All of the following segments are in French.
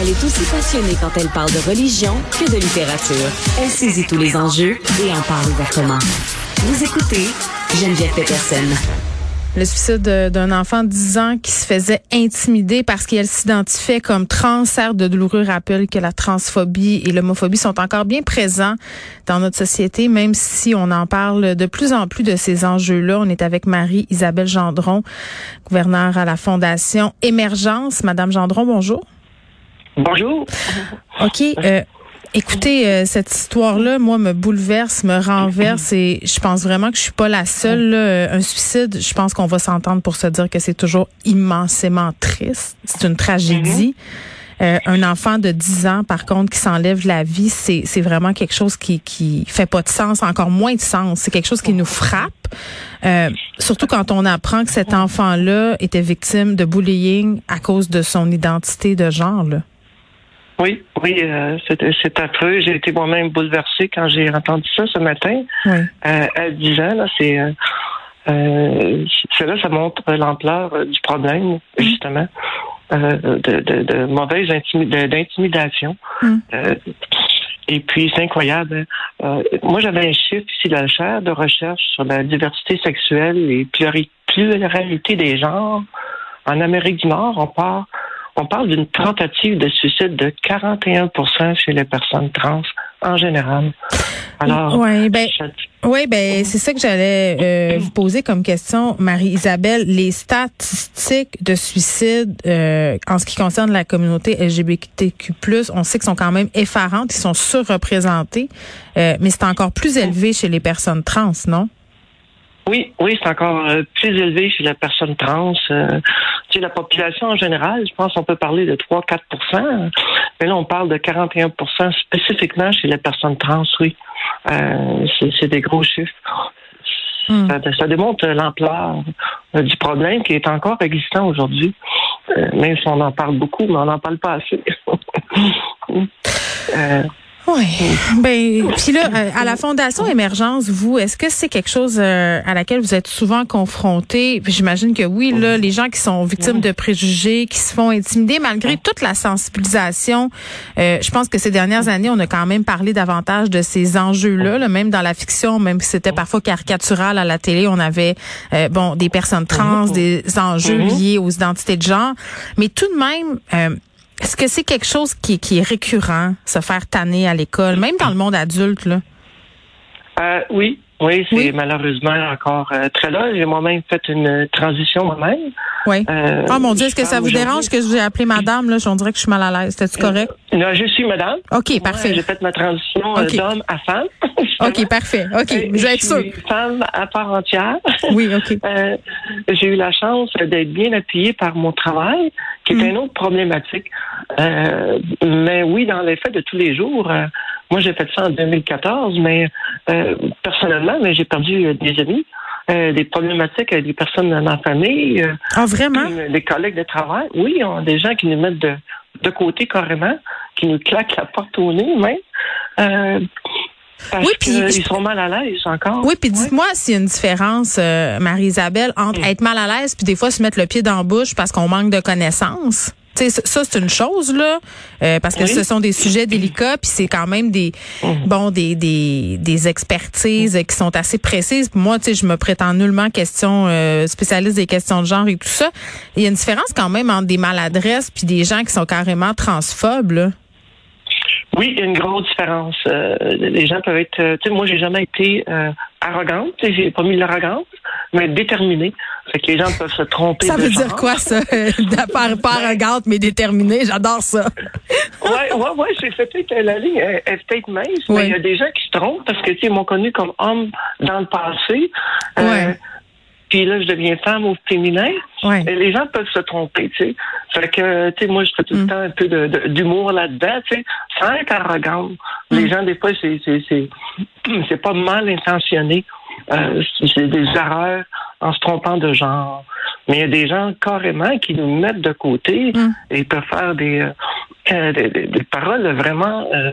Elle est aussi passionnée quand elle parle de religion que de littérature. Elle saisit tous les enjeux et en parle ouvertement. Vous écoutez Geneviève Peterson. Le suicide d'un enfant de 10 ans qui se faisait intimider parce qu'elle s'identifiait comme trans sert de douloureux rappel que la transphobie et l'homophobie sont encore bien présents dans notre société, même si on en parle de plus en plus de ces enjeux-là. On est avec Marie-Isabelle Gendron, gouverneure à la Fondation Émergence. Madame Gendron, bonjour. Bonjour. OK. Euh, Écoutez, euh, cette histoire-là, moi, me bouleverse, me renverse et je pense vraiment que je suis pas la seule. Là. Un suicide, je pense qu'on va s'entendre pour se dire que c'est toujours immensément triste. C'est une tragédie. Euh, un enfant de 10 ans, par contre, qui s'enlève la vie, c'est, c'est vraiment quelque chose qui, qui fait pas de sens, encore moins de sens. C'est quelque chose qui nous frappe. Euh, surtout quand on apprend que cet enfant-là était victime de bullying à cause de son identité de genre. Là. Oui, oui, euh, c'est affreux. J'ai été moi-même bouleversée quand j'ai entendu ça ce matin. Oui. Euh, à 10 ans, là, c'est euh, euh, là, ça montre l'ampleur euh, du problème, justement, euh, de, de, de mauvaise d'intimidation. Mm. Euh, et puis, c'est incroyable. Euh, moi, j'avais un chiffre ici dans le chaire de recherche sur la diversité sexuelle et pluralité des genres. En Amérique du Nord, on part on parle d'une tentative de suicide de 41% chez les personnes trans en général. Alors, ouais, ben, je- oui, ben c'est ça que j'allais euh, vous poser comme question, Marie-Isabelle. Les statistiques de suicide euh, en ce qui concerne la communauté LGBTQ+, on sait qu'ils sont quand même effarantes, ils sont surreprésentés, euh, mais c'est encore plus élevé chez les personnes trans, non? oui, oui, c'est encore plus élevé chez la personne trans. Euh, la population en général, je pense qu'on peut parler de 3-4% mais là, on parle de 41% spécifiquement chez les personnes trans, oui. Euh, c'est des gros chiffres. Hmm. Ça, ça démontre l'ampleur euh, du problème qui est encore existant aujourd'hui. Euh, même si on en parle beaucoup, mais on n'en parle pas assez. Euh, Oui. Ben, puis là, euh, à la Fondation Émergence, vous, est-ce que c'est quelque chose euh, à laquelle vous êtes souvent confrontés? Puis J'imagine que oui, là, les gens qui sont victimes de préjugés, qui se font intimider, malgré toute la sensibilisation, euh, je pense que ces dernières années, on a quand même parlé davantage de ces enjeux-là, là, même dans la fiction, même si c'était parfois caricatural à la télé, on avait, euh, bon, des personnes trans, des enjeux liés aux identités de genre. Mais tout de même, euh, est-ce que c'est quelque chose qui, qui est récurrent, se faire tanner à l'école, même dans le monde adulte, là? euh, oui, oui, c'est Oui. malheureusement encore euh, très là. J'ai moi-même fait une transition moi-même. Oui. Euh, oh mon Dieu, est-ce que je ça vous dérange que j'ai appelé madame, là? On dirait que je suis mal à l'aise. C'était-tu correct? Non, je suis madame. OK, Moi, parfait. J'ai fait ma transition euh, Ok. d'homme à femme. OK, parfait. OK, Euh, je vais être suis sûre. femme à part entière. Oui, OK. Euh, j'ai eu la chance d'être bien appuyée par mon travail, qui est Mm. une autre problématique. Euh, mais oui, dans les faits de tous les jours, euh, moi j'ai fait ça en 2014, mais euh, personnellement, mais j'ai perdu euh, des amis, euh, des problématiques avec des personnes dans la famille, euh, Ah, vraiment? des collègues de travail. Oui, on a des gens qui nous mettent de, de côté carrément, qui nous claquent la porte au nez même. Parce Oui, puis je- sont mal à l'aise encore. Oui, puis dites-moi s'il y a une différence, euh, Marie-Isabelle, entre être mal à l'aise puis des fois se mettre le pied dans la bouche parce qu'on manque de connaissances. Sais, ça, c'est une chose là, euh, parce que Oui. ce sont des sujets délicats, puis c'est quand même des bon des des, des expertises qui sont assez précises. Moi, tu sais, je me prétends nullement question euh, spécialiste des questions de genre et tout ça. Il y a une différence quand même entre des maladresses puis des gens qui sont carrément transphobes. Là. Oui, il y a une grosse différence. Euh, les gens peuvent être. Tu sais, moi, j'ai jamais été euh, arrogante. J'ai pas mis de l'arrogance, mais déterminée. Fait que les gens peuvent se tromper. Ça de veut dire quoi, ça? De pas, pas arrogante, mais déterminée. J'adore ça. ouais, ouais, ouais, c'est fait peut-être la ligne est, est peut-être mince, Oui. mais il y a des gens qui se trompent parce que tu sais, ils m'ont connu comme homme dans le passé. Euh, Ouais. Puis là, je deviens femme au féminin. Ouais. Et les gens peuvent se tromper, tu sais. Fait que, tu sais, moi, je fais tout le Mm. temps un peu de- de- d'humour là-dedans, tu sais, sans être arrogante. Mm. Les gens, des fois, c'est, pas mal intentionné. Euh, c'est des erreurs en se trompant de genre. Mais il y a des gens carrément qui nous mettent de côté Mm. et peuvent faire des, euh, euh, des, des- des paroles vraiment euh,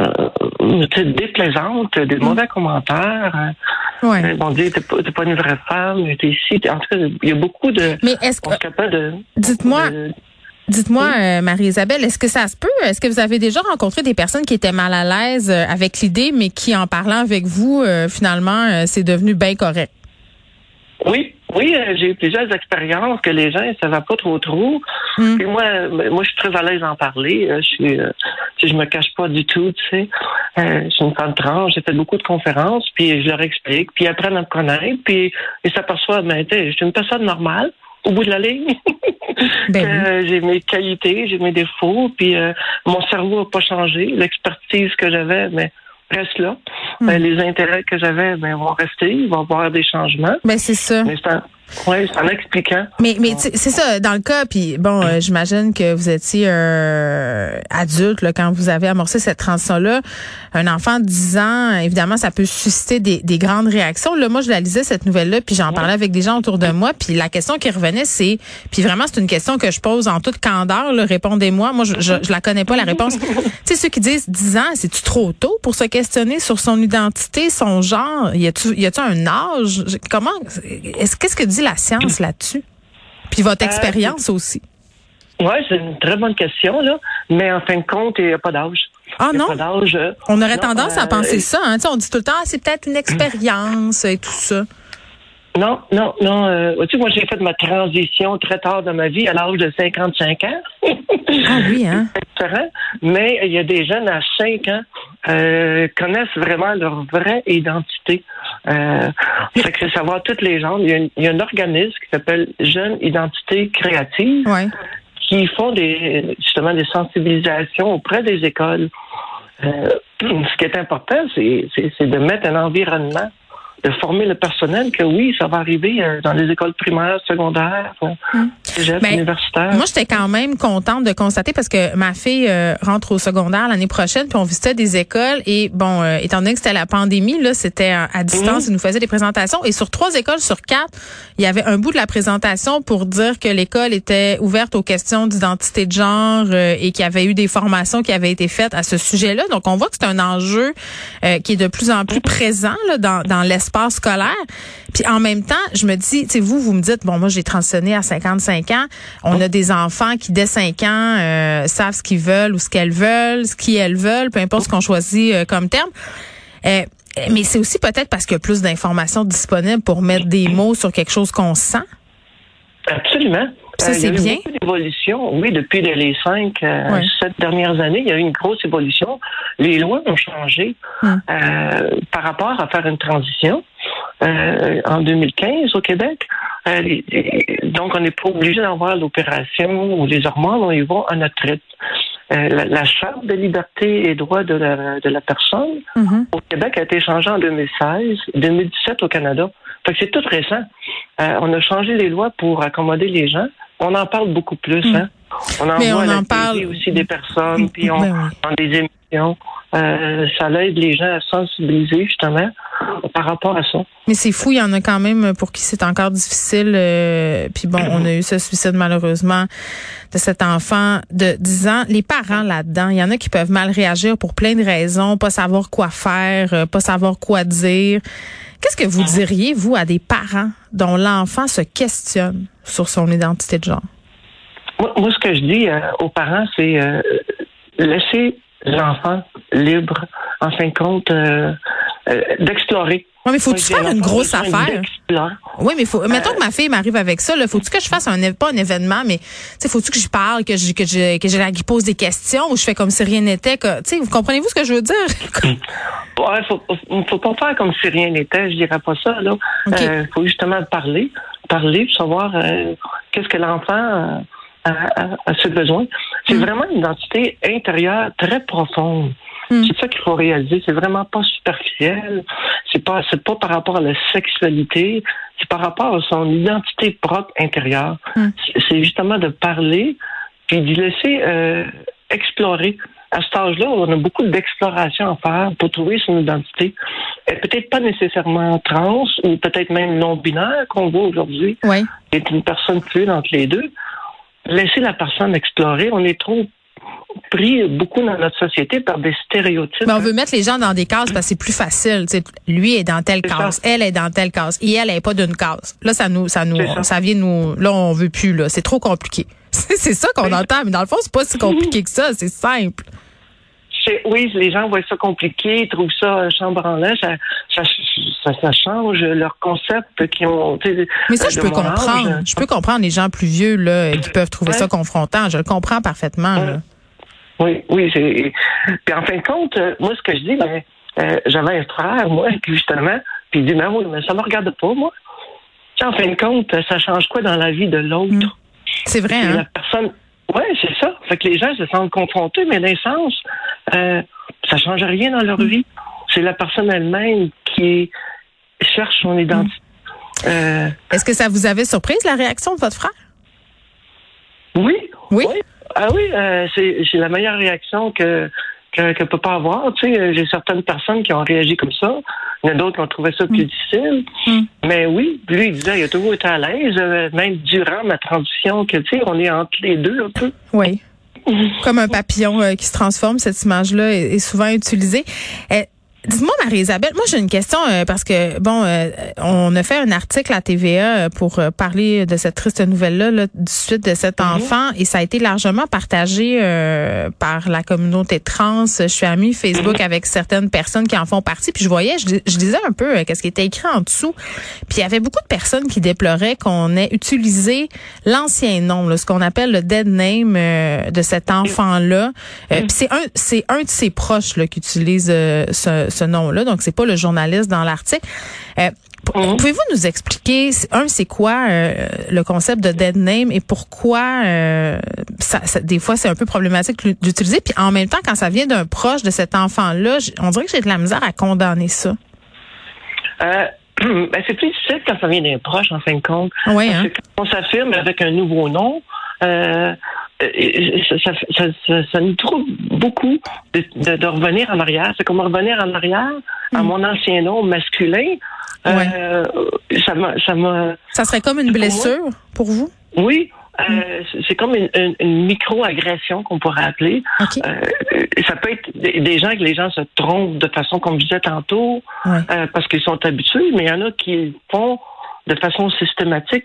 euh, déplaisantes, des mauvais commentaires. euh, Ouais. Ils vont dire, t'es pas, une vraie femme, t'es ici. En tout cas, il y a beaucoup de... Mais est-ce que, est capable de... dites-moi, de- dites-moi, Marie-Isabelle, est-ce que ça se peut? Est-ce que vous avez déjà rencontré des personnes qui étaient mal à l'aise avec l'idée, mais qui, en parlant avec vous, finalement, c'est devenu bien correct? Oui, oui, euh, j'ai eu plusieurs expériences que les gens ne savaient pas trop trop. Mm. Puis moi, euh, moi, je suis très à l'aise d'en parler. Euh, Je suis, euh, je me cache pas du tout, tu sais. Euh, je suis une femme trans, j'ai fait beaucoup de conférences, puis je leur explique, puis ils apprennent à me connaître, puis ils s'aperçoivent, ben, tu sais, je suis une personne normale. Au bout de la ligne, Ben Euh, j'ai mes qualités, j'ai mes défauts, puis euh, mon cerveau n'a pas changé. L'expertise que j'avais, mais reste là. Mm. Euh, les intérêts que j'avais, ben, vont rester. Il va y avoir des changements. Ben, c'est ça. Mais c'est en expliquant. Mais, mais c'est ça, dans le cas, puis bon, euh, j'imagine que vous étiez euh, adulte là, quand vous avez amorcé cette transition-là. Un enfant de 10 ans, évidemment, ça peut susciter des, des grandes réactions. Là, moi, je la lisais, cette nouvelle-là, puis j'en parlais avec des gens autour de moi, puis la question qui revenait, c'est, puis vraiment, c'est une question que je pose en toute candeur, répondez-moi. Moi, je, je, je la connais pas, la réponse. tu sais, ceux qui disent 10 ans, c'est-tu trop tôt pour se questionner sur son identité, son genre? Y a-tu y a-tu un âge? Comment, est-ce, qu'est-ce que dit la science là-dessus? Puis votre Euh, expérience aussi. Oui, c'est une très bonne question, là. Mais en fin de compte, il n'y a pas d'âge. Ah non? pas On aurait non, tendance à euh, penser ça. Hein? On dit tout le temps, ah, c'est peut-être une expérience et tout ça. Non, non, non. euh, tu sais, moi, j'ai fait ma transition très tard dans ma vie, à l'âge de 55 ans. Ah oui, hein? Mais il y a des jeunes à 5 ans euh, connaissent vraiment leur vraie identité. Euh, fait que c'est savoir toutes les gens. Il y a, une- il y a un organisme qui s'appelle Jeunes Identité Créative Ouais. qui font des justement des sensibilisations auprès des écoles. Euh, ce qui est important, c'est c'est- c'est de mettre un environnement, de former le personnel que oui, ça va arriver euh, dans les écoles primaires, secondaires, euh, cégep, Ben. Moi, j'étais quand même contente de constater parce que ma fille euh, rentre au secondaire l'année prochaine, puis on visitait des écoles et bon, euh, étant donné que c'était la pandémie, là, c'était à, à distance, ils nous faisaient des présentations et sur trois écoles sur quatre, il y avait un bout de la présentation pour dire que l'école était ouverte aux questions d'identité de genre euh, et qu'il y avait eu des formations qui avaient été faites à ce sujet-là. Donc, on voit que c'est un enjeu euh, qui est de plus en plus présent là, dans, dans l'espace scolaire. Puis en même temps, je me dis, tu sais, vous, vous me dites, bon, moi, j'ai transitionné à 55 ans. On a des enfants qui, dès 5 ans, euh, savent ce qu'ils veulent ou ce qu'elles veulent, ce qu'elles veulent, peu importe ce qu'on choisit euh, comme terme. Euh, mais c'est aussi peut-être parce qu'il y a plus d'informations disponibles pour mettre des mots sur quelque chose qu'on sent. Absolument. Ça, Euh, il y c'est a eu bien. beaucoup d'évolution. Oui, depuis les- les cinq, euh, Ouais. sept dernières années, il y a eu une grosse évolution. Les lois ont changé Hum. euh, par rapport à faire une transition. Euh, en 2015 au Québec. Euh, les- les- donc, on n'est pas obligé d'avoir l'opération ou les hormones, on y va à notre rythme. Euh, la, la Charte de liberté et droits de la, de la personne Mhm. au Québec a été changée en 2016, 2017 au Canada. Fait que c'est tout récent. Euh, on a changé les lois pour accommoder les gens. On en parle beaucoup plus. Hein? On en. Mais voit on à la en parle- aussi des personnes, puis on, Ben oui. dans des émissions. Euh, ça aide les gens à sensibiliser justement par rapport à ça. Mais c'est fou, il y en a quand même pour qui c'est encore difficile. euh, puis bon, on a eu ce suicide malheureusement de cet enfant de 10 ans. Les parents là-dedans, il y en a qui peuvent mal réagir pour plein de raisons, pas savoir quoi faire, euh, pas savoir quoi dire. Qu'est-ce que vous diriez, vous, à des parents dont l'enfant se questionne sur son identité de genre? Moi, moi, ce que je dis euh, aux parents, c'est euh, laisser l'enfant libre, en fin de compte, euh, d'explorer. Oui, mais faut-tu faire une grosse affaire? Oui, mais faut, mettons que ma fille m'arrive avec ça, là, faut-tu que je fasse un, pas un événement, mais, tu faut-tu que je parle, que je, que je, que je, pose des questions ou je fais comme si rien n'était, que, tu sais, vous comprenez-vous ce que je veux dire? ouais, faut, faut pas faire comme si rien n'était, je dirais pas ça, là. Euh, faut justement parler, parler, savoir, euh, qu'est-ce que l'enfant a, a, ce besoin. C'est mm. vraiment une identité intérieure très profonde. Hmm. C'est ça qu'il faut réaliser. C'est vraiment pas superficiel. C'est pas, c'est pas par rapport à la sexualité. C'est par rapport à son identité propre intérieure. Hmm. C'est justement de parler puis d'y laisser euh, explorer. À cet âge-là, on a beaucoup d'exploration à faire pour trouver son identité. Peut-être pas nécessairement trans ou peut-être même non-binaire qu'on voit aujourd'hui. Oui. Est une personne fluide entre les deux. Laisser la personne explorer. On est trop pris beaucoup dans notre société par des stéréotypes. Mais on veut mettre les gens dans des cases parce que c'est plus facile. lui est dans telle case, elle est dans telle case, et elle n'est pas d'une case. Là, ça nous, ça nous, ça. vient nous. Là, on veut plus. Là, c'est trop compliqué. c'est ça qu'on entend, mais dans le fond, c'est pas si compliqué que ça. C'est simple. Oui, les gens voient ça compliqué, ils trouvent ça chambre en l'air, ça, ça, change leur concept qui ont. Mais ça, je peux comprendre. Je peux comprendre les gens plus vieux là qui peuvent trouver ça confrontant. Je le comprends parfaitement. Là. Oui, oui. Puis en fin de compte, euh, moi, ce que je dis, ben, euh, j'avais un frère, moi, justement, puis il dit, mais oui, mais ça me regarde pas, moi. en fin de compte, ça change quoi dans la vie de l'autre? Hmm. C'est vrai, hein? La personne. Oui, c'est ça. Fait que les gens se sentent confrontés, mais dans sens, euh, ça change rien dans leur hmm. vie. C'est la personne elle-même qui cherche son identité. Euh, Est-ce que ça vous avait surprise, la réaction de votre frère? Oui. Oui? oui. Ah oui, euh, c'est la meilleure réaction que qu'un peut pas avoir. Tu sais, j'ai certaines personnes qui ont réagi comme ça. Il y en a d'autres qui ont trouvé ça plus mm. difficile. Mm. Mais oui, lui, il disait, il a toujours été à l'aise, euh, même durant ma transition, que tu sais, on est entre les deux un peu. Oui. Comme un papillon euh, qui se transforme, cette image-là est, souvent utilisée. Dis-moi, Marie-Isabelle, moi j'ai une question euh, parce que, bon, euh, on a fait un article à TVA euh, pour parler de cette triste nouvelle-là, là, du suite de cet mhm. enfant, et ça a été largement partagé par la communauté trans. Je suis amie Facebook mhm. avec certaines personnes qui en font partie, puis je voyais, je, je disais un peu qu'est-ce qui était écrit en dessous, puis il y avait beaucoup de personnes qui déploraient qu'on ait utilisé l'ancien nom, ce qu'on appelle le dead name de cet enfant-là. puis c'est un, c'est un de ses proches là, qui utilise ce ce nom-là, donc c'est pas le journaliste dans l'article. Euh, mhm. Pouvez-vous nous expliquer, un, c'est quoi euh, le concept de dead name et pourquoi euh, ça, des fois c'est un peu problématique d'utiliser, puis en même temps quand ça vient d'un proche de cet enfant-là, on dirait que j'ai de la misère à condamner ça. Ben, c'est plus difficile quand ça vient d'un proche en fin de compte. Oui, hein? Quand on s'affirme avec un nouveau nom, ça, ça, ça, ça, nous trouve beaucoup de, de, revenir en arrière. C'est comme revenir en arrière à mm. mon ancien nom masculin. Euh, ça ça Ça serait comme une blessure pour vous? Oui. Euh, mm. c'est comme une, une, micro-agression qu'on pourrait appeler. Euh, ça peut être des, gens que les gens se trompent de façon, comme je disais tantôt, euh, parce qu'ils sont habitués, mais il y en a qui font de façon systématique.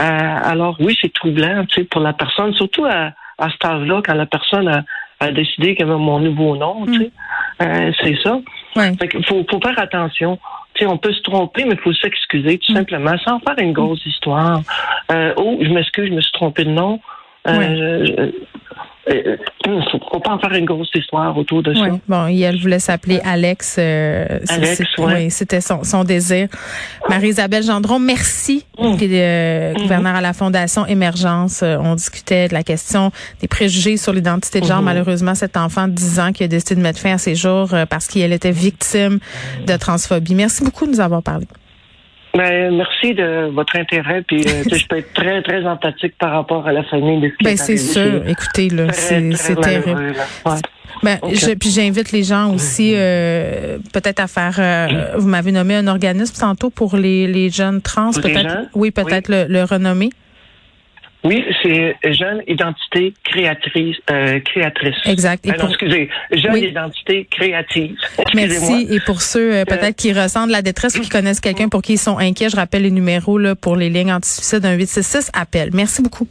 Euh, alors oui, c'est troublant, tu sais, pour la personne, surtout à, à cet âge-là, quand la personne a, a décidé qu'elle veut mon nouveau nom, tu sais. Mm. Euh, c'est ça. Il faut, faut faire attention. Tu sais, on peut se tromper, mais il faut s'excuser tout mm. simplement, sans faire une grosse histoire. Euh, oh, je m'excuse, je me suis trompé de nom. Euh, euh, faut pas en faire une grosse histoire autour de ça. Bon, elle voulait s'appeler Alex. Euh, Alex, oui. C'était son, son, désir. Marie-Isabelle Gendron, merci. Mm. Euh, gouverneur à la Fondation Émergence. on discutait de la question des préjugés sur l'identité de genre. Mm-hmm. Malheureusement, cet enfant de 10 ans qui a décidé de mettre fin à ses jours parce qu'elle était victime de transphobie. Merci beaucoup de nous avoir parlé. Ben, merci de votre intérêt. Puis, euh, je peux être très, très empathique par rapport à la famille de Ben, c'est sûr. Écoutez, là, c'est terrible. Ben, puis j'invite les gens aussi euh, peut-être à faire. Euh, vous m'avez nommé un organisme tantôt pour les, les jeunes trans, peut-être. Oui, peut-être le, le renommer. Oui, c'est jeune identité créatrice, euh, créatrice. Exact. Et ah excusez, jeune identité créative. Merci. Et pour ceux euh, peut-être qui ressentent la détresse ou qui connaissent quelqu'un pour qui ils sont inquiets, je rappelle les numéros là pour les lignes anti-suicide 1 866 appel. Merci beaucoup.